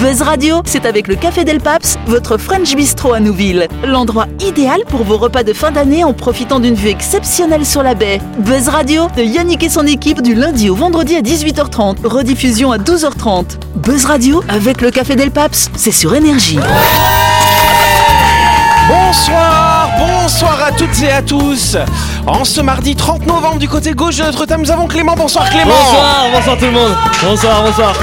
Buzz Radio, c'est avec le Café Del Paps, votre French Bistro à Nouville. L'endroit idéal pour vos repas de fin d'année en profitant d'une vue exceptionnelle sur la baie. Buzz Radio, de Yannick et son équipe du lundi au vendredi à 18h30, rediffusion à 12h30. Buzz Radio, avec le Café Del Paps, c'est sur Énergie. Bonsoir, bonsoir à toutes et à tous. En ce mardi 30 novembre du côté gauche de notre table, nous avons Clément. Bonsoir Clément. Bonsoir, bonsoir tout le monde. Bonsoir, bonsoir.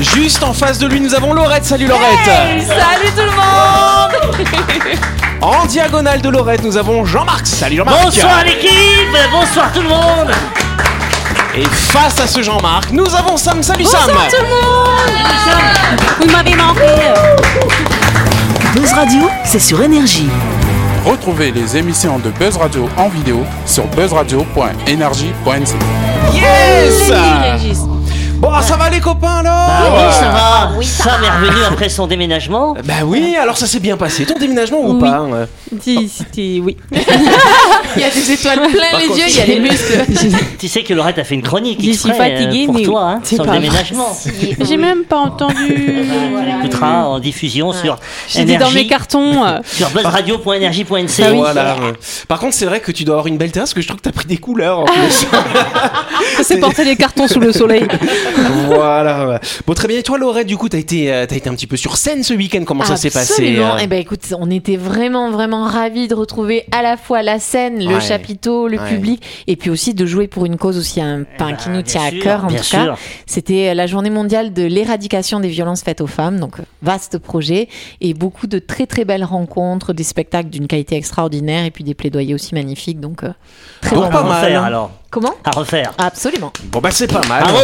Juste en face de lui, nous avons Laurette. Salut Laurette. Salut tout le monde En diagonale de Laurette, nous avons Jean-Marc. Salut Jean-Marc. Bonsoir l'équipe, bonsoir tout le monde. Et face à ce Jean-Marc, nous avons Sam. Salut Sam. Bonsoir tout le monde Vous m'avez manqué Buzz Radio, c'est sur Énergie. Retrouvez les émissions de Buzz Radio en vidéo sur buzzradio.energie.nc. Yes. Bon, ça va les copains alors Ah oui, ça va. Sam est revenu après son déménagement. Bah oui, alors ça s'est bien passé. Ton déménagement ou Oui. pas hein Si, c'était... Oui. il y a des étoiles plein les yeux, il y a les muscles. Tu sais que Laurette a fait une chronique Je suis exprès, euh, fatiguée, pour mais toi hein, c'est sur le pas déménagement. J'ai même pas entendu. Tu l'écouteras en diffusion sur J'étais dans mes cartons. euh. sur buzzradio.energie.nc. Ah oui. Voilà. Par contre, c'est vrai que tu dois avoir une belle terrasse parce que je trouve que t'as pris des couleurs en plus. C'est porter les cartons sous le soleil. Voilà. Bon, très bien. Et toi, Laurette, du coup, t'as été, euh, t'as été un petit peu sur scène ce week-end. Comment ça s'est passé Absolument. euh Eh ben écoute, on était vraiment vraiment ravis de retrouver à la fois la scène, le Ouais. chapiteau, le Ouais. public, et puis aussi de jouer pour une cause aussi un, enfin, ben, qui nous tient sûr, à cœur en bien tout sûr. cas. C'était la journée mondiale de l'éradication des violences faites aux femmes, donc euh, vaste projet et beaucoup de très très belles rencontres, des spectacles d'une qualité extraordinaire et puis des plaidoyers aussi magnifiques. Donc euh, très Donc, bon pas mal, refaire hein. alors. Comment? À refaire. Absolument. Bon, bah, c'est pas mal. Bravo.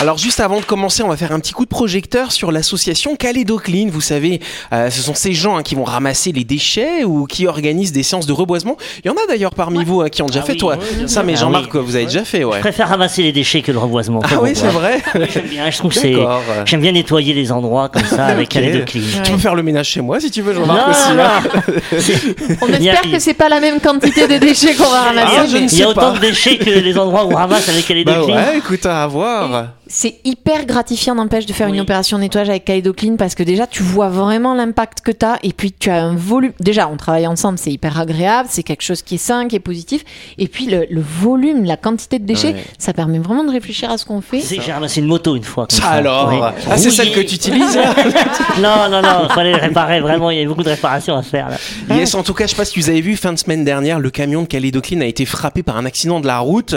Alors juste avant de commencer, on va faire un petit coup de projecteur sur l'association Calédo Clean. Vous savez, euh, ce sont ces gens hein, qui vont ramasser les déchets ou qui organisent des séances de reboisement. Il y en a d'ailleurs parmi vous hein, qui ont déjà Ah fait. oui, Toi, oui, ça, mais. Jean-Marc, Ah oui. vous avez déjà fait, ouais. Je préfère ramasser les déchets que le reboisement. Ah oui, c'est vrai. J'aime bien, je trouve que c'est. D'accord. J'aime bien nettoyer les endroits comme ça avec Ok. Calais de clean. Tu peux faire le ménage chez moi si tu veux, Jean-Marc aussi. non, hein. On espère que c'est pas la même quantité de déchets qu'on va ramasser. Ah, ne Il y a autant pas. de déchets que les endroits où on ramasse avec Calais de Bah clean. ouais, écoute, à voir. C'est hyper gratifiant, n'empêche, de faire Oui. une opération nettoyage avec Clean parce que déjà, tu vois vraiment l'impact que tu as et puis tu as un volume. Déjà, on travaille ensemble, c'est hyper agréable, c'est quelque chose qui est sain, qui est positif. Et puis, le, le volume, la quantité de déchets, Ouais. ça permet vraiment de réfléchir à ce qu'on fait. J'ai ramassé une moto une fois. Ça ça. alors Oui. Ah, c'est celle que tu utilises Non, non, non, il fallait le réparer vraiment. Il y a beaucoup de réparations à faire là. Yes, en tout cas, je sais pas si vous avez vu, fin de semaine dernière, le camion de Calédocline a été frappé par un accident de la route.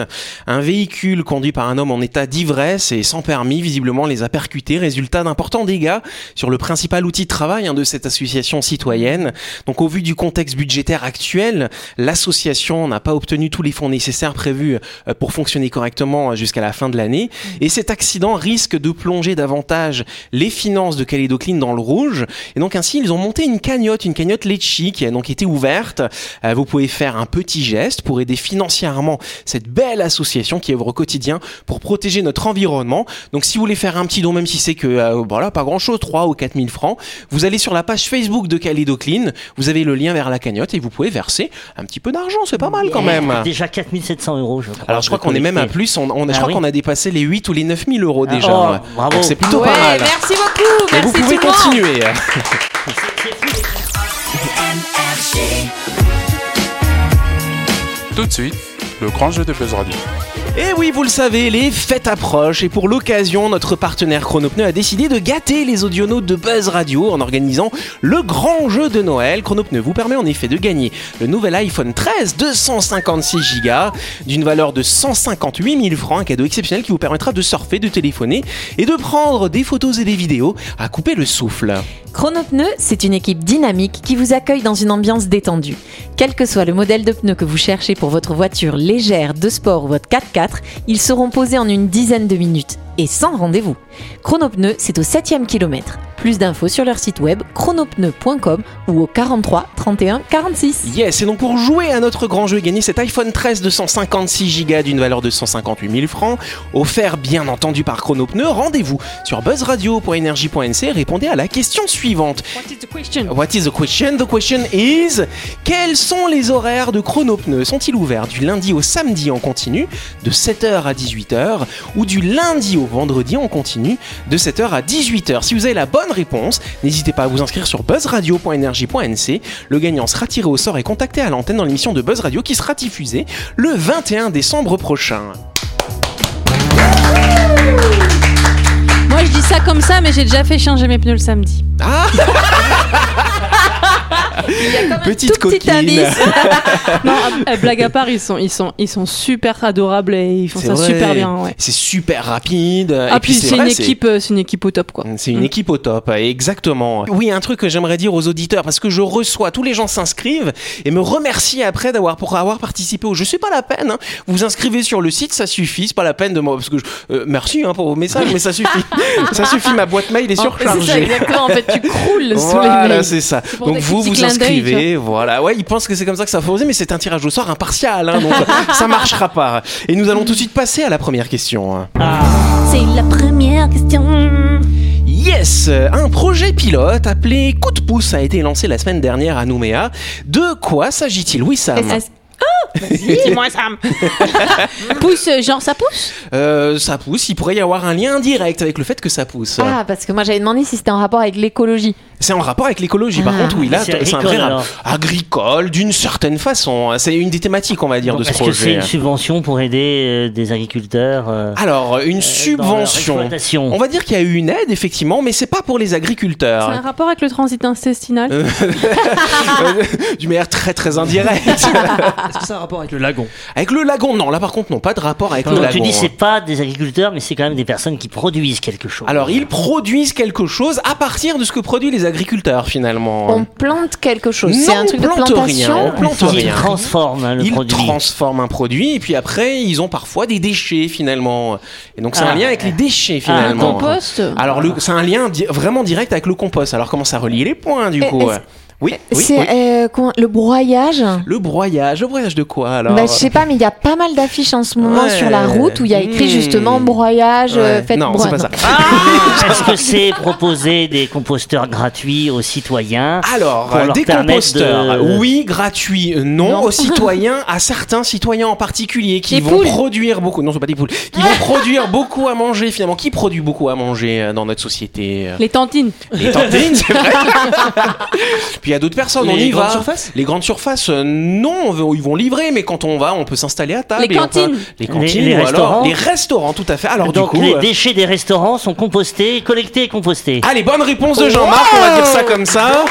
Un véhicule conduit par un homme en état d'ivresse et sans permis, visiblement, les a percutés. Résultat d'importants dégâts sur le principal outil de travail hein, de cette association citoyenne. Donc, au vu du contexte budgétaire actuel, l'association n'a pas obtenu tous les fonds nécessaires prévus euh, pour fonctionner correctement jusqu'à la fin de l'année. Et cet accident risque de plonger davantage les finances de Calédocline dans le rouge. Et donc ainsi, ils ont monté une cagnotte, une cagnotte Litchi qui a donc été ouverte. Euh, vous pouvez faire un petit geste pour aider financièrement cette belle association qui œuvre au quotidien pour protéger notre environnement. Donc si vous voulez faire un petit don, même si c'est que euh, voilà pas grand chose, 3 ou 4 000 francs, vous allez sur la page Facebook de Calédocline, vous avez le lien vers la cagnotte et vous pouvez verser un petit peu d'argent, c'est pas mal quand même. Déjà 4700 euros, je crois. Alors je crois qu'on est même à plus, on, on- je Ah crois oui. qu'on a dépassé les 8 ou les 9 000 euros déjà. oh, Ouais. bravo. Donc c'est plutôt ouais, pas mal. merci beaucoup. Mais Merci vous pouvez continuer. Tout de suite, le grand jeu de Buzz Radio. Et oui, vous le savez, les fêtes approchent et pour l'occasion, notre partenaire Chronopneu a décidé de gâter les audionautes de Buzz Radio en organisant le grand jeu de Noël. Chronopneu vous permet en effet de gagner le nouvel iPhone 13 256 Go d'une valeur de 158 000 francs, un cadeau exceptionnel qui vous permettra de surfer, de téléphoner et de prendre des photos et des vidéos à couper le souffle. Chronopneu, c'est une équipe dynamique qui vous accueille dans une ambiance détendue. Quel que soit le modèle de pneu que vous cherchez pour votre voiture légère, de sport ou votre 4x4, ils seront posés en une dizaine de minutes et sans rendez-vous. Chronopneu, c'est au 7e kilomètre. Plus d'infos sur leur site web chronopneu.com ou au 43 31 46. Yes, et donc pour jouer à notre grand jeu et gagner cet iPhone 13 de 156 Go d'une valeur de 158 000 francs, offert bien entendu par Chronopneu, rendez-vous sur buzzradio.energie.nc et répondez à la question suivante. What is the question? What is the question? The question is Quels sont les horaires de Chronopneu? Sont-ils ouverts du lundi au samedi en continu de 7h à 18h ou du lundi au vendredi en continu de 7h à 18h Si vous avez la bonne réponse, n'hésitez pas à vous inscrire sur buzzradio.energie.nc. Le gagnant sera tiré au sort et contacté à l'antenne dans l'émission de Buzz Radio qui sera diffusée le 21 décembre prochain. Moi, je dis ça comme ça, mais j'ai déjà fait changer mes pneus le samedi. Petite tout petit coquine. abysse. Non, euh, blague à part, ils sont, ils sont, ils sont super adorables et ils font ça vrai. super bien. Ouais. C'est super rapide. Ah et puis c'est une équipe, euh, c'est une équipe au top quoi. C'est une équipe au top, exactement. Oui, un truc que j'aimerais dire aux auditeurs, parce que je reçois, tous les gens s'inscrivent et me remercient après d'avoir pour avoir participé au jeu. C'est pas la peine. hein. Vous vous inscrivez sur le site, ça suffit. C'est pas la peine de moi, parce que je- euh, merci hein, pour vos messages, mais ça suffit. ça suffit. Ma boîte mail est C'est ça surchargée. exactement. En fait, tu croules sous les Voilà, c'est ça. Donc vous petits vous inscrivez, voilà. Ouais, ils pensent que c'est comme ça que ça faut oser, mais c'est un tirage au sort impartial, hein, donc ça marchera pas. Et nous allons tout de suite passer à la première question. C'est la première question. Yes Un projet pilote appelé Coup de pouce a été lancé la semaine dernière à Nouméa. De quoi s'agit-il Oui, Sam Oh Dis-moi Sam. pousse, genre ça pousse? Euh, Ça pousse, il pourrait y avoir un lien indirect avec le fait que ça pousse. Ah, parce que moi j'avais demandé si c'était en rapport avec l'écologie. C'est en rapport avec l'écologie, par Ah. contre, oui, là, C'est c'est un agricole, vrai alors. agricole, d'une certaine façon. C'est une des thématiques, on va dire, de ce Est-ce que c'est projet. une subvention pour aider euh, des agriculteurs euh, Alors, une dans leur subvention. exploitation? On va dire qu'il y a eu une aide, effectivement, mais c'est pas pour les C'est un agriculteurs. rapport avec le transit intestinal? Euh, D'une manière très très indirecte. Est-ce que ça a un rapport avec le lagon avec le lagon, non, là par contre, non, pas de rapport avec Donc, le tu lagon. dis c'est pas des agriculteurs, mais c'est quand même des personnes qui produisent quelque chose. Alors, ils produisent quelque chose à partir de ce que produisent les agriculteurs, finalement. On plante quelque chose. C'est Non, un truc on de plante plantation. rien, on plante ils rien. transforment hein, le ils produit. transforment un produit et puis après ils ont parfois des déchets finalement et donc c'est Ah. un lien avec les déchets Ah, un finalement. Compost Alors le- c'est un lien di- vraiment direct avec le compost. Alors comment ça relie les points du Et- coup Oui, oui, C'est oui. euh, le broyage. Le broyage, le broyage de quoi alors Bah, je sais pas, mais il y a pas mal d'affiches en ce moment Ouais. sur la route où il y a écrit Hmm. justement broyage, euh, Ouais. faites Non, broi- c'est pas ça. Est-ce que c'est proposer des composteurs gratuits aux citoyens Alors, euh, des composteurs, de- oui, gratuits, euh, non, Non. aux citoyens, à certains citoyens en particulier qui vont poules. produire beaucoup, non, c'est pas des poules, qui vont produire beaucoup à manger finalement. Qui produit beaucoup à manger euh, dans notre société euh Les tantines. Les tantines, c'est vrai. Puis il y a d'autres personnes, on Les y grandes va. surfaces les grandes surfaces, euh, non, on veut- ils vont livrer, mais quand on va, on peut s'installer à table. Les on peut- cantines. les cantines, Les- les ou alors restaurants. les restaurants, tout à fait. Alors Donc du coup, les euh, déchets des restaurants sont compostés, collectés et compostés. allez, bonne réponse de Jean-Marc, on va dire ça comme ça.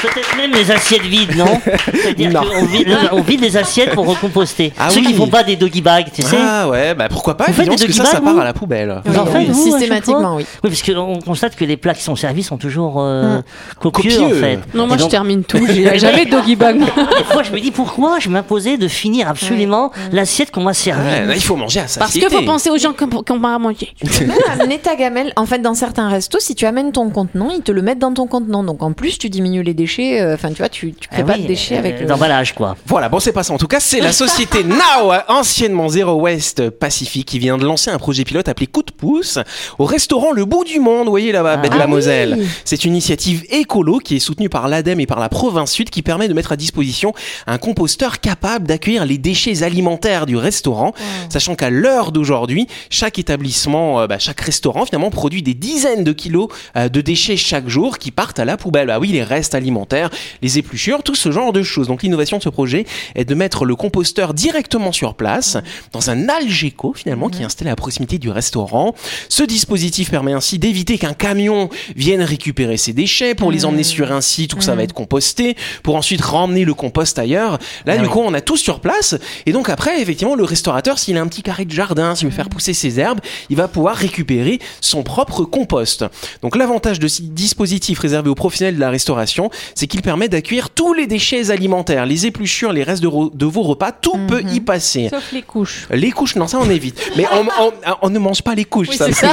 Peut-être même les assiettes vides, non C'est-à-dire Non. qu'on vide, on vide les assiettes pour recomposter. Ah Ceux oui. qui font pas des doggy bags, tu sais. Ah ouais, bah pourquoi pas, Vous faites évidemment, des parce que ça, ça part à la poubelle. Vous en chaque systématiquement, oui. Oui, parce qu'on constate que les plats qui sont servis sont toujours euh, Hum. copieux, Copieux. en fait. Non, moi je termine tout. J'ai jamais de doggy bag. Des fois, je me dis pourquoi je m'imposais de finir absolument l'assiette qu'on m'a servie. Ouais, là, il faut manger à sa Parce qu'il faut penser aux gens pas à manger. Même amener ta gamelle. En fait, dans certains restos, si tu amènes ton contenant, ils te le mettent dans ton contenant. Donc en plus, tu diminues les déchets. euh, Enfin, tu vois, tu, tu crées Ah pas oui, de déchets euh, avec le. d'emballage, quoi. Voilà, bon, c'est pas ça. En tout cas, c'est la société Now, anciennement Zero West Pacific, qui vient de lancer un projet pilote appelé Coup de pouce au restaurant Le Bout du Monde, vous voyez là-bas, baie de la Ah Moselle. oui. C'est une initiative écolo qui est soutenue par l'ADEME et par la province sud qui permet de mettre à disposition un composteur capable d'accueillir les déchets alimentaires du restaurant, sachant qu'à l'heure d'aujourd'hui, chaque établissement, euh, bah, chaque restaurant finalement produit des dizaines de kilos euh, de déchets chaque jour qui partent à la poubelle. Ah oui, les restes alimentaires, les épluchures, tout ce genre de choses. Donc l'innovation de ce projet est de mettre le composteur directement sur place dans un Algeco finalement qui est installé à proximité du restaurant. Ce dispositif permet ainsi d'éviter qu'un camion vienne récupérer ces déchets pour les emmener sur un site où ça va être composté pour ensuite ramener le compost ailleurs. Là du coup on a tout sur place et donc après effectivement le restaurateur s'il a un petit carré de jardin, s'il veut faire pousser ses herbes, il va pouvoir récupérer son propre compost. Donc l'avantage de ce dispositif réservé aux professionnels de la restauration, c'est qu'il permet d'accueillir tous les déchets alimentaires, les épluchures, les restes de, vos repas, tout Mhm. peut y passer. Sauf les couches. Les couches, non, ça on évite. Mais on, on- on ne mange pas les couches. Oui, ça. c'est ça.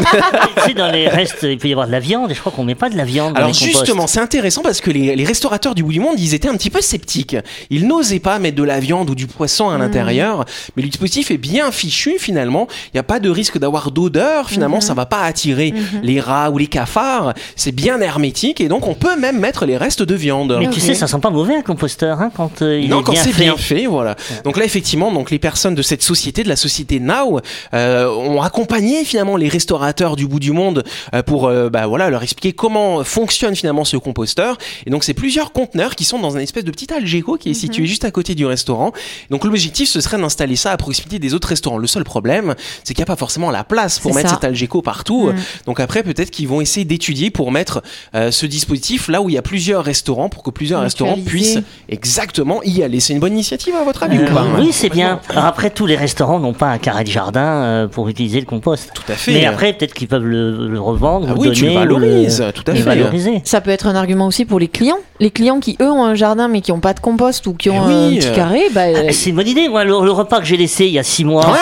tu sais, dans les restes, il peut y avoir de la viande, et je crois qu'on met pas de la viande dans Alors les justement, c'est intéressant parce que les, les restaurateurs du bout du monde, ils étaient un petit peu sceptiques. Ils n'osaient pas mettre de la viande ou du poisson à l'intérieur, mais le dispositif est bien fichu finalement. Il n'y a pas de risque d'avoir d'odeur. Finalement, ça va pas attirer les rats ou les cafards. C'est bien hermétique et donc on peut même mettre les restes de viande. Mais tu sais, ça sent pas mauvais un composteur hein, quand euh, il non, est quand bien c'est fait. bien fait, voilà. Donc là, effectivement, donc les personnes de cette société, de la société Now, euh, ont accompagné finalement les restaurateurs du bout du monde euh, pour, euh, bah voilà, leur expliquer comment fonctionne finalement ce composteur. Et donc c'est plusieurs conteneurs qui sont dans un espèce de petit algéco qui est situé juste à côté du restaurant. Donc l'objectif ce serait d'installer ça à proximité des autres restaurants. Le seul problème, c'est qu'il n'y a pas forcément la place pour C'est mettre ça. cet algéco partout. Donc après, peut-être qu'ils vont essayer d'étudier pour mettre euh, ce dispositif là où il y a plusieurs restaurants pour que plusieurs restaurants puissent exactement y aller. C'est une bonne initiative à votre avis Euh, ou pas oui, c'est bien. Alors après, tous les restaurants n'ont pas un carré de jardin euh, pour utiliser le compost. Tout à fait. Mais après, peut-être qu'ils peuvent le, le revendre Ah ou oui, donner. tu le ou valorises, tout à le fait. valoriser. Ça peut être un argument aussi pour les clients. Les clients qui, eux, ont un jardin mais qui n'ont pas de compost ou qui ont Eh oui, un petit euh. carré, bah, Ah, C'est une bonne idée. Moi, le, le repas que j'ai laissé il y a six mois, Ouais,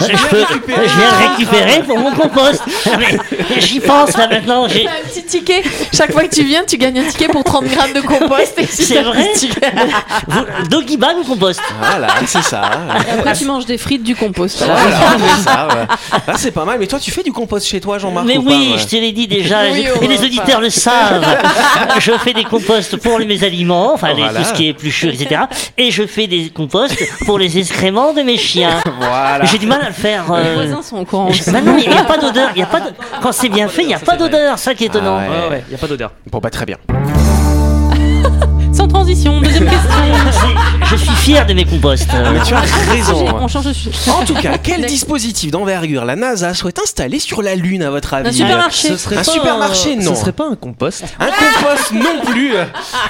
je, peux- je viens le récupérer pour mon compost. J'y pense là maintenant. j'ai- un petit ticket. Chaque fois que tu viens, tu gagnes un ticket pour 30 grammes de compost. et si C'est vrai Doggy bag ou compost voilà, c'est ça. Après, tu manges des frites du compost. Voilà, c'est ça. ouais. Ah, c'est pas mal. Mais toi, tu fais du compost chez toi, Jean-Marc Mais ou pas, oui, ouais je te l'ai dit déjà, Oui, et les auditeurs le savent. je fais des composts pour mes aliments, enfin les- Voilà. tout ce qui est épluchures, etc. Et je fais des composts pour les excréments de mes chiens. Voilà. J'ai du mal à le faire. Les euh, voisins sont au courant. Bah non, il n'y a pas d'odeur. il Y a pas de... Quand c'est bien fait, il n'y a pas d'odeur. Ça qui est étonnant. Ah ouais. Ouais, ouais, y a pas d'odeur. Bon, bah très bien. Transition, deuxième question. Je suis fier de mes composts. Mais tu as raison. On change de sujet. En tout cas, quel dispositif d'envergure la NASA souhaite installer sur la Lune, à votre avis Un supermarché. Ce serait Un pas supermarché, non. Ce serait pas un compost Un compost non plus.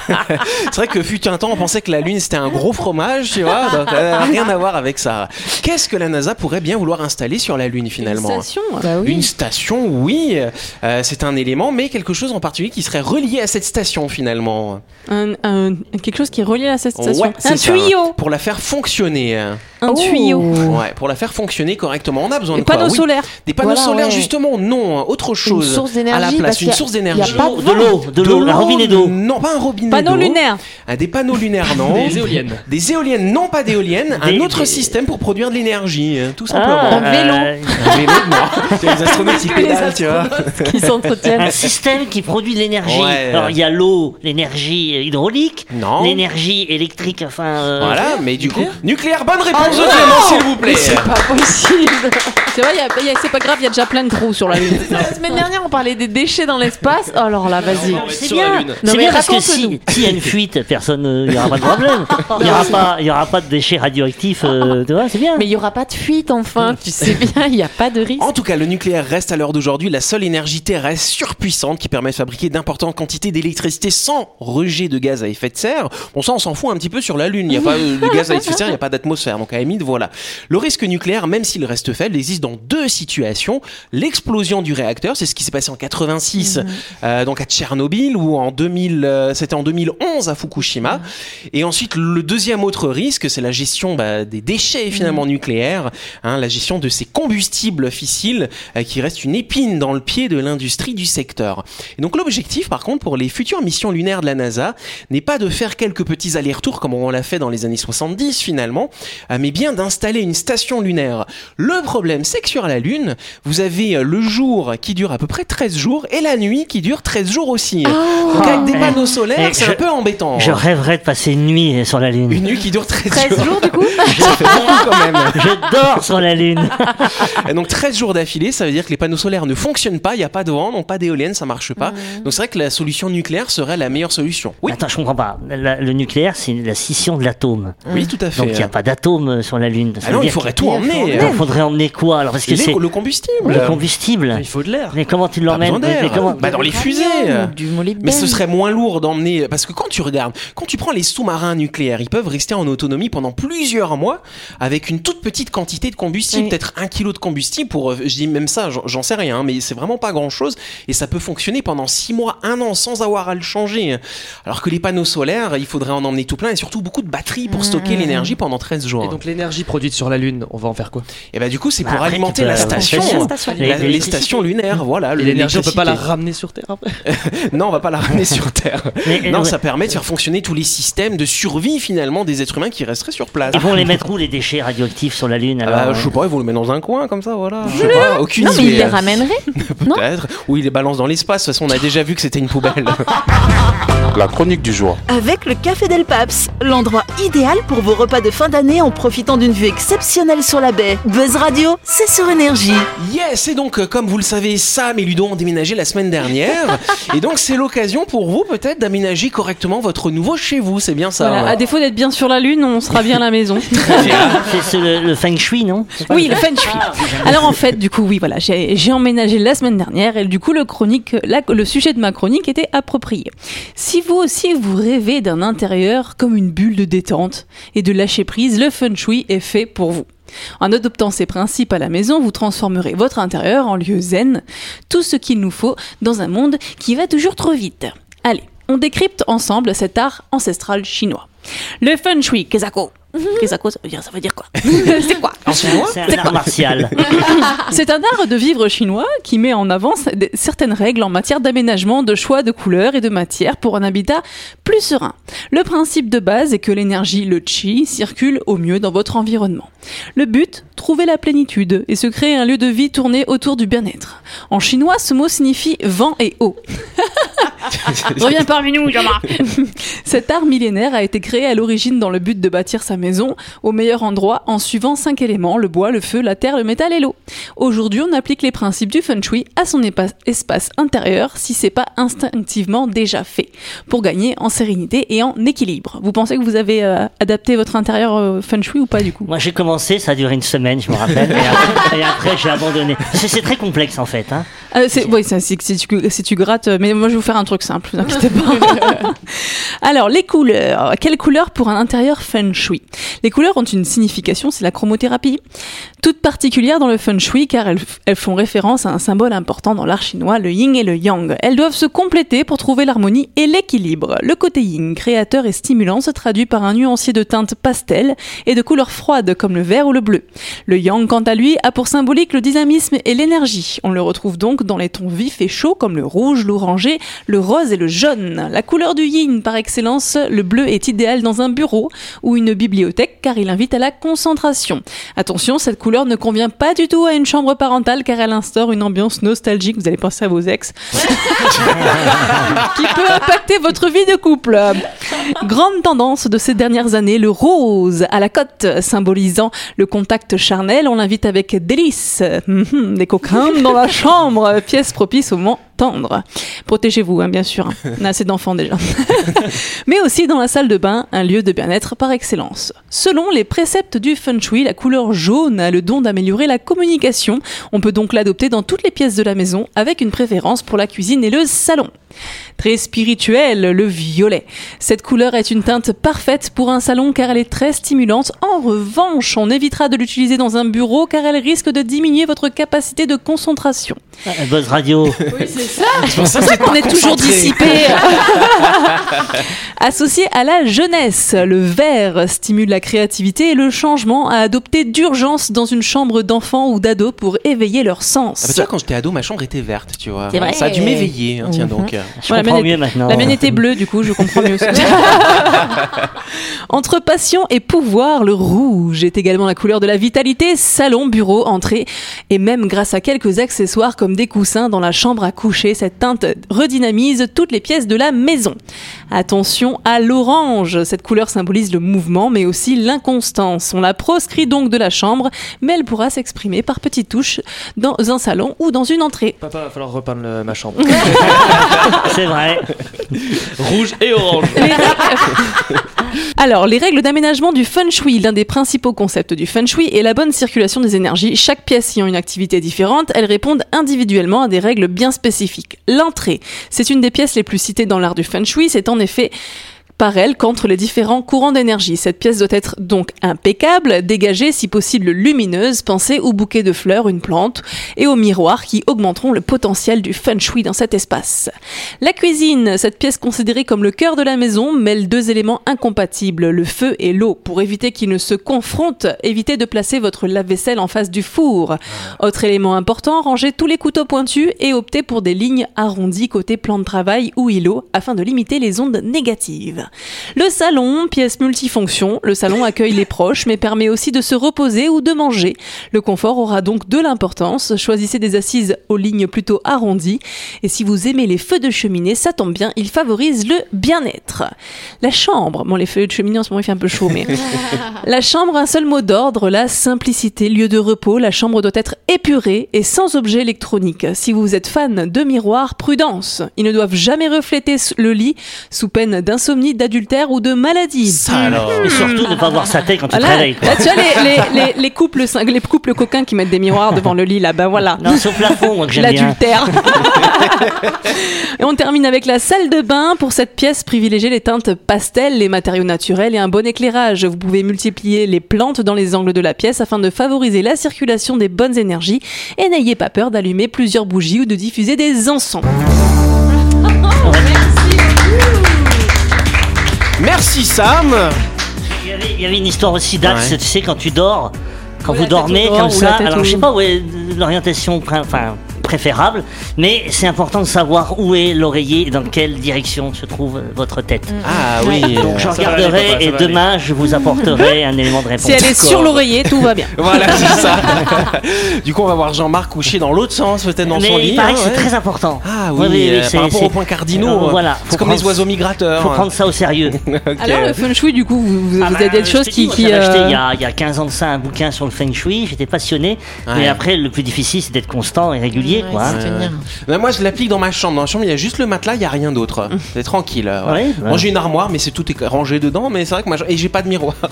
C'est vrai que fut un temps, on pensait que la Lune c'était un gros fromage, tu vois, donc ça n'a rien à voir avec ça. Qu'est-ce que la NASA pourrait bien vouloir installer sur la Lune finalement? Une station. Bah oui. Une station, oui, euh, c'est un élément, mais quelque chose en particulier qui serait relié à cette station finalement. Un, un- quelque chose qui est relié à cette station. Ouais, un ça. tuyau. Pour la faire fonctionner. Un Oh. tuyau. Ouais, pour la faire fonctionner correctement. On a besoin Des de quoi panneaux Oui. solaires. Des panneaux Voilà, solaires, ouais. justement, non, hein, autre chose. source à la d'énergie, place, une source d'énergie. pas De l'eau, de l'eau, un robinet d'eau. Non, pas un robinet Panneaux d'eau. lunaires. Ah, des panneaux lunaires, non. Des éoliennes. Des éoliennes, non pas d'éoliennes, un autre des- système pour produire de l'énergie, euh, tout Ah, simplement. Un vélo. euh, Un vélo, non. C'est les astronautes qui pédalent, tu vois. qui s'entretiennent. un système qui produit de l'énergie. Ouais. Alors il y a l'eau, l'énergie hydraulique, Non. l'énergie électrique, enfin. euh, Voilà, mais du coup, nucléaire, bonne Ah, réponse de Clément, s'il vous plaît. C'est pas possible. C'est vrai, il y a- y a- c'est pas grave, il y a déjà plein de trous sur la Lune. La semaine dernière, on parlait des déchets dans l'espace. Oh, Alors là, vas-y. C'est Sur la bien, Lune. Non, c'est mais bien parce que raconte-nous. si- s'il y a une fuite, personne, il n'y aura pas de problème. Il n'y aura pas, il y aura pas de déchets radioactifs, euh, tu vois, c'est bien. Mais il y aura pas de fuite, enfin. Tu sais bien, il n'y a pas de risque. En tout cas, le nucléaire reste à l'heure d'aujourd'hui la seule énergie terrestre surpuissante qui permet de fabriquer d'importantes quantités d'électricité sans rejet de gaz à effet de serre. Bon, ça, on s'en fout un petit peu sur la Lune. Il n'y a pas euh, de gaz à effet de serre, il n'y a pas d'atmosphère. Donc, à limite, voilà. Le risque nucléaire, même s'il reste faible, existe dans deux situations. L'explosion du réacteur, c'est ce qui s'est passé en 86, euh, donc à Tchernobyl, ou en 2000, euh, c'était en 2011 à Fukushima. Et ensuite, le deuxième autre risque, c'est la gestion bah, des déchets finalement nucléaires, hein, la gestion de ces combustibles fissiles euh, qui restent une épine dans le pied de l'industrie du secteur. Et donc l'objectif, par contre, pour les futures missions lunaires de la NASA, n'est pas de faire quelques petits allers-retours comme on l'a fait dans les années 70 finalement, euh, mais bien d'installer une station lunaire. Le problème, c'est que sur la Lune, vous avez euh, le jour qui dure à peu près 13 jours et la nuit qui dure 13 jours aussi. Donc avec des Eh, panneaux solaires, eh, c'est un peu embêtant. Je rêverais de passer une nuit sur la Lune. Une nuit qui dure 13, 13 jours, du coup Ça fait beaucoup quand même. Je dors sur la Lune. Et donc 13 jours d'affilée, ça veut dire que les panneaux solaires ne fonctionnent pas, il n'y a pas de vent, donc pas d'éolienne, ça marche pas. Donc c'est vrai que la solution nucléaire serait la meilleure solution. Oui. Attends, je comprends pas. La- le nucléaire, c'est la scission de l'atome. Oui, tout à fait. Donc il n'y a pas d'atome sur la Lune. Ça Ah non, il faudrait tout emmener. Il faudrait emmener quoi alors Parce que c'est le combustible. le combustible. Il faut de l'air. Mais comment tu l'emmènes comment- Bah, dans les fusées. Du. Mais ce serait moins lourd d'emmener parce que quand tu regardes, quand tu prends les sous-marins nucléaires, ils peuvent rester en autonomie pendant plusieurs mois avec une toute petite quantité de combustible, Oui. peut-être un kilo de combustible pour, euh, je dis même ça, j'en- j'en sais rien, hein, mais c'est vraiment pas grand-chose et ça peut fonctionner pendant six mois, un an sans avoir à le changer. Alors que les panneaux solaires, il faudrait en emmener tout plein et surtout beaucoup de batteries pour stocker l'énergie pendant 13 jours. Et donc l'énergie produite sur la Lune, on va en faire quoi? Et bah du coup, c'est Bah, pour alimenter la station. La station. La- Les- les stations lunaires, voilà. L'énergie, on peut pas la ramener sur Terre après? Non, on va pas la ramener sur Terre. Mais- Non, ouais. ça permet de faire fonctionner tous les systèmes de survie finalement des êtres humains qui resteraient sur place. Ils vont les mettre où les déchets radioactifs sur la Lune Ah alors bah, euh, je sais pas, ils vont le mettre dans un coin comme ça, voilà. Je sais pas, aucune Non, mais il idée. les ramènerait. non Peut-être. Ou il les balance dans l'espace. De toute façon, on a déjà vu que c'était une poubelle. La chronique du jour. Avec le Café Del Paps, l'endroit idéal pour vos repas de fin d'année en profitant d'une vue exceptionnelle sur la baie. Buzz Radio, c'est sur énergie. yes, et donc, euh, comme vous le savez, Sam et Ludo ont déménagé la semaine dernière. et donc, c'est l'occasion pour vous peut-être d'aménager correctement votre nouveau chez vous. C'est bien ça. Voilà, ouais. à défaut d'être bien sur la Lune, on sera bien à la maison. C'est le, le feng shui, non? Oui, le feng shui. Alors en fait, du coup, oui, voilà, j'ai j'ai emménagé la semaine dernière et du coup, le, chronique, la- le sujet de ma chronique était approprié. Si vous aussi vous d'un intérieur comme une bulle de détente et de lâcher prise, le feng shui est fait pour vous. En adoptant ces principes à la maison, vous transformerez votre intérieur en lieu zen, tout ce qu'il nous faut dans un monde qui va toujours trop vite. Allez, on décrypte ensemble cet art ancestral chinois. Le feng shui, Kezako. Kezako, ça veut dire, ça veut dire quoi C'est quoi C'est un art martial. c'est un art de vivre chinois qui met en avant certaines règles en matière d'aménagement, de choix de couleurs et de matière pour un habitat plus serein. Le principe de base est que l'énergie, le chi, circule au mieux dans votre environnement. Le but, trouver la plénitude et se créer un lieu de vie tourné autour du bien-être. En chinois, ce mot signifie vent et eau. Reviens parmi nous, Jean-Marc. Cet art millénaire a été créé à l'origine dans le but de bâtir sa maison au meilleur endroit en suivant cinq éléments le bois, le feu, la terre, le métal et l'eau. Aujourd'hui, on applique les principes du feng shui à son espace intérieur si c'est pas instinctivement déjà fait pour gagner en sérénité et en équilibre. Vous pensez que vous avez euh, adapté votre intérieur euh, feng shui ou pas du coup? Moi j'ai commencé, ça a duré une semaine, je me rappelle, et après, et après, j'ai abandonné. C'est très complexe en fait. Hein. Euh, c'est, oui, si tu, si tu grattes, mais moi je vais vous faire un truc simple, vous inquiétez pas. Alors, les couleurs. Quelles couleurs pour un intérieur feng shui? Les couleurs ont une signification, c'est la chromothérapie, toute particulière dans le feng shui car elles, elles font référence à un symbole important dans l'art chinois, le yin et le yang. Elles doivent se compléter pour trouver l'harmonie et l'équilibre. Le côté yin, créateur et stimulant, se traduit par un nuancier de teintes pastel et de couleurs froides comme le vert ou le bleu. Le yang, quant à lui, a pour symbolique le dynamisme et l'énergie. On le retrouve donc dans les tons vifs et chauds comme le rouge, l'orangé, le rose et le jaune. La couleur du yin par excellence, le bleu est idéal dans un bureau ou une bibliothèque car il invite à la concentration. Attention, cette couleur ne convient pas du tout à une chambre parentale car elle instaure une ambiance nostalgique, vous allez penser à vos ex, qui peut impacter votre vie de couple. Grande tendance de ces dernières années, le rose à la cote, symbolisant le contact charnel. On l'invite avec délice. Mhm, Des coquins dans la chambre, pièce propice au moment Protégez-vous, hein, bien sûr. hein. On a assez d'enfants déjà. Mais aussi dans la salle de bain, un lieu de bien-être par excellence. Selon les préceptes du feng shui, la couleur jaune a le don d'améliorer la communication. On peut donc l'adopter dans toutes les pièces de la maison, avec une préférence pour la cuisine et le salon. Très spirituel, le violet. Cette couleur est une teinte parfaite pour un salon car elle est très stimulante. En revanche, on évitera de l'utiliser dans un bureau car elle risque de diminuer votre capacité de concentration. Euh, Buzz Radio. C'est pour ça C'est qu'on est toujours dissipé. Associé à la jeunesse, le vert stimule la créativité et le changement à adopter d'urgence dans une chambre d'enfants ou d'ados pour éveiller leurs Ah sens. bah, tu vois, quand j'étais ado, ma chambre était verte, tu vois. C'est vrai. Ça a dû m'éveiller, hein, tiens donc. Je comprends mais- mieux maintenant. La mienne était bleue, du coup, je comprends mieux aussi. Entre passion et pouvoir, le rouge est également la couleur de la vitalité, salon, bureau, entrée, et même grâce à quelques accessoires comme comme des coussins dans la chambre à coucher. Cette teinte redynamise toutes les pièces de la maison. Attention à l'orange. Cette couleur symbolise le mouvement, mais aussi l'inconstance. On la proscrit donc de la chambre, mais elle pourra s'exprimer par petites touches dans un salon ou dans une entrée. Papa, va falloir repeindre ma chambre. C'est vrai. Rouge et orange. Alors, les règles d'aménagement du feng shui, l'un des principaux concepts du feng shui est la bonne circulation des énergies. Chaque pièce ayant une activité différente, elles répondent individuellement à des règles bien spécifiques. L'entrée, c'est une des pièces les plus citées dans l'art du feng shui, c'est en effet par elle qu'entre les différents courants d'énergie. Cette pièce doit être donc impeccable, dégagée si possible lumineuse, pensée au bouquet de fleurs, une plante, et aux miroirs qui augmenteront le potentiel du feng shui dans cet espace. La cuisine, cette pièce considérée comme le cœur de la maison, mêle deux éléments incompatibles, le feu et l'eau. Pour éviter qu'ils ne se confrontent, évitez de placer votre lave-vaisselle en face du four. Autre élément important, rangez tous les couteaux pointus et optez pour des lignes arrondies côté plan de travail ou îlot afin de limiter les ondes négatives. Le salon, pièce multifonction, le salon accueille les proches mais permet aussi de se reposer ou de manger. Le confort aura donc de l'importance. Choisissez des assises aux lignes plutôt arrondies et si vous aimez les feux de cheminée, ça tombe bien, ils favorisent le bien-être. La chambre, bon les feux de cheminée en ce moment il fait un peu chaud mais la chambre, un seul mot d'ordre, la simplicité, lieu de repos. La chambre doit être épurée et sans objet électronique. Si vous êtes fan de miroirs, prudence. Ils ne doivent jamais refléter le lit sous peine d'insomnie, d'adultère ou de maladie. Et surtout ne pas voir sa tête quand tu te Là, réveilles. quoi. là, tu vois les, les, les, les couples, les couples coquins qui mettent des miroirs devant le lit là, bah voilà. Non, c'est au plafond, moi, que j'aime. L'adultère. et on termine avec la salle de bain. Pour cette pièce, privilégiez les teintes pastel, les matériaux naturels et un bon éclairage. Vous pouvez multiplier les plantes dans les angles de la pièce afin de favoriser la circulation des bonnes énergies. Et n'ayez pas peur d'allumer plusieurs bougies ou de diffuser des encens. Merci Sam Il y, avait, il y avait une histoire aussi d'axe, Ouais. tu sais, quand tu dors, quand Ou vous dormez comme ça, alors je sais pas où est l'orientation enfin, préférable, mais c'est important de savoir où est l'oreiller et dans quelle direction se trouve votre tête. Ah oui. Donc je Ça va aller, regarderai ça et demain je vous apporterai un élément de réponse. Si elle est sur l'oreiller, tout va bien. Voilà, c'est ça. du coup, on va voir Jean-Marc couché dans l'autre sens, peut-être dans mais son lit. il paraît hein, que c'est ouais. très important. Ah Ouais, oui, euh, c'est- par rapport aux points cardinaux. Euh, voilà, C'est faut comme les oiseaux migrateurs. Faut prendre ça au sérieux. Alors, le feng shui, du coup, vous, vous Ah vous bah, avez des choses qui. qui, j'avais acheté euh, il y, a, il y a 15 ans de ça un bouquin sur le feng shui, j'étais passionné. Ouais. Mais après, le plus difficile, c'est d'être constant et régulier. Ouais, quoi. moi, je l'applique dans ma chambre. Dans la chambre, il y a juste le matelas, il y a rien d'autre. C'est tranquille. euh. Ouais, ouais. Moi, j'ai une armoire, mais c'est tout est rangé dedans. Mais c'est vrai que moi, et j'ai pas de miroir. Par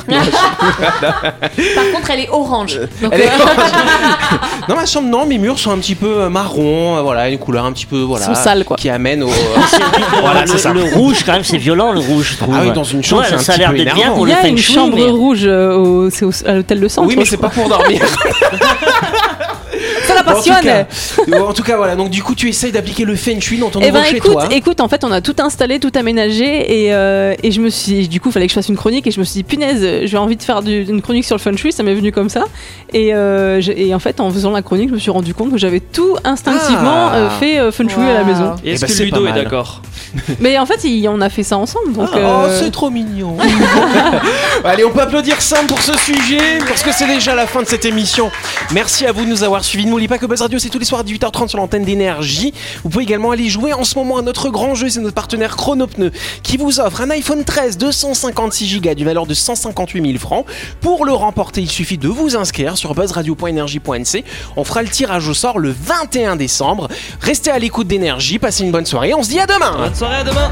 contre, elle est orange. Donc, Elle est euh, dans ma chambre, non, mes murs sont un petit peu euh, marron. euh, Voilà, une couleur un petit peu voilà, Sont sales, quoi. qui amène au. Voilà, le, c'est ça. le rouge, quand même, c'est violent, le rouge, je trouve. Ah oui, dans une chambre, Ouais, c'est un ça a petit l'air peu d'être bien pour Il y a une chambre rouge euh, au, à l'hôtel de centre. oui, mais c'est pas pour dormir. Ça la Bon, en, tout passionne. bon, en tout cas, voilà. Donc, du coup, tu essayes d'appliquer le feng shui dans ton Eh ben chez écoute, toi. écoute, en fait, on a tout installé, tout aménagé, et, euh, et je me suis, du coup, il fallait que je fasse une chronique, et je me suis dit, punaise, j'ai envie de faire du- une chronique sur le feng shui, ça m'est venu comme ça, et, euh, et en fait, en faisant la chronique, je me suis rendu compte que j'avais tout instinctivement Ah. euh, fait euh, feng shui à la maison. Et est-ce Eh ben, que Ludo est d'accord? Mais en fait, il- on a fait ça ensemble, donc. Oh, euh, c'est trop mignon. Allez, on peut applaudir Sam pour ce sujet, parce que c'est déjà la fin de cette émission. Merci à vous de nous avoir suivis. N'oubliez pas que Buzz Radio, c'est tous les soirs à 18h30 sur l'antenne d'énergie. Vous pouvez également aller jouer en ce moment à notre grand jeu. C'est notre partenaire Chronopneu qui vous offre un iPhone 13 256 Go du valeur de 158 000 francs. Pour le remporter, il suffit de vous inscrire sur buzzradio.energie.nc. On fera le tirage au sort le 21 décembre. Restez à l'écoute d'énergie, passez une bonne soirée. On se dit à demain. Bonne soirée, à demain